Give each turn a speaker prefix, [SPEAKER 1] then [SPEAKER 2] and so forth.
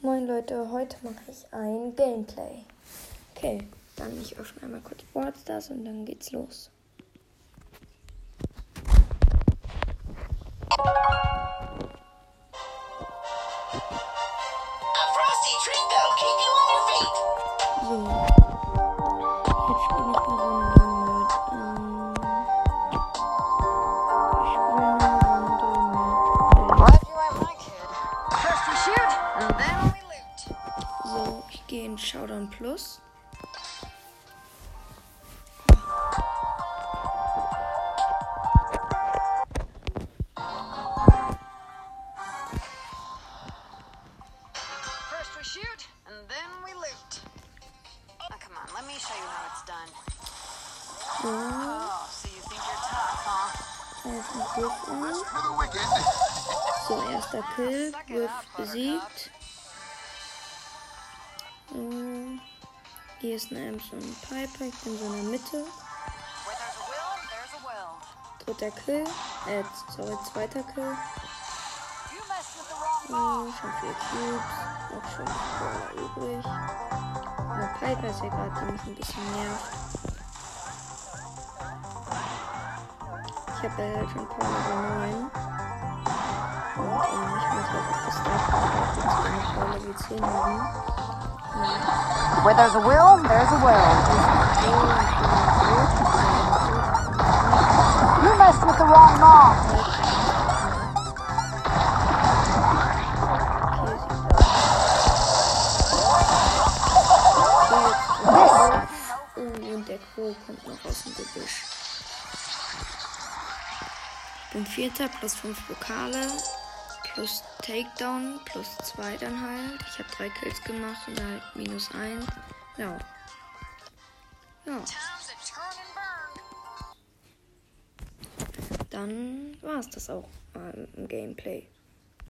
[SPEAKER 1] Moin Leute, heute mache ich ein Gameplay. Okay, dann ich öffne einmal kurz Boardstars und dann geht's los. So. Jetzt spiele ich eine Runde
[SPEAKER 2] shoot, and then we loot.
[SPEAKER 1] So, ich gehe in Showdown Plus. So.
[SPEAKER 2] Ah, oh, so you think you're tough, huh?
[SPEAKER 1] Rest
[SPEAKER 3] for the wicked.
[SPEAKER 1] So, erster Kill, Griff besiegt. So, hier ist eine Ems und ein Piper, ich bin so in der Mitte. Dritter Kill, äh, sorry, zweiter Kill.
[SPEAKER 2] Wrong
[SPEAKER 1] Oh, schon vier Cubes, noch schon Brawler übrig. Der Piper ist ja gerade, mich ein bisschen nervt. Ich habe ja halt schon Power Level 9. Ich muss das Dach jetzt meine Power Level 10 haben.
[SPEAKER 2] Where there's a will, there's a will. You messed with the wrong
[SPEAKER 1] Gebüsch. Ich bin Vierter, plus 5 Pokale, plus Takedown, plus 2 dann halt. Ich habe drei Kills gemacht und halt minus 1. Ja. Ja, dann war es das auch mal im Gameplay.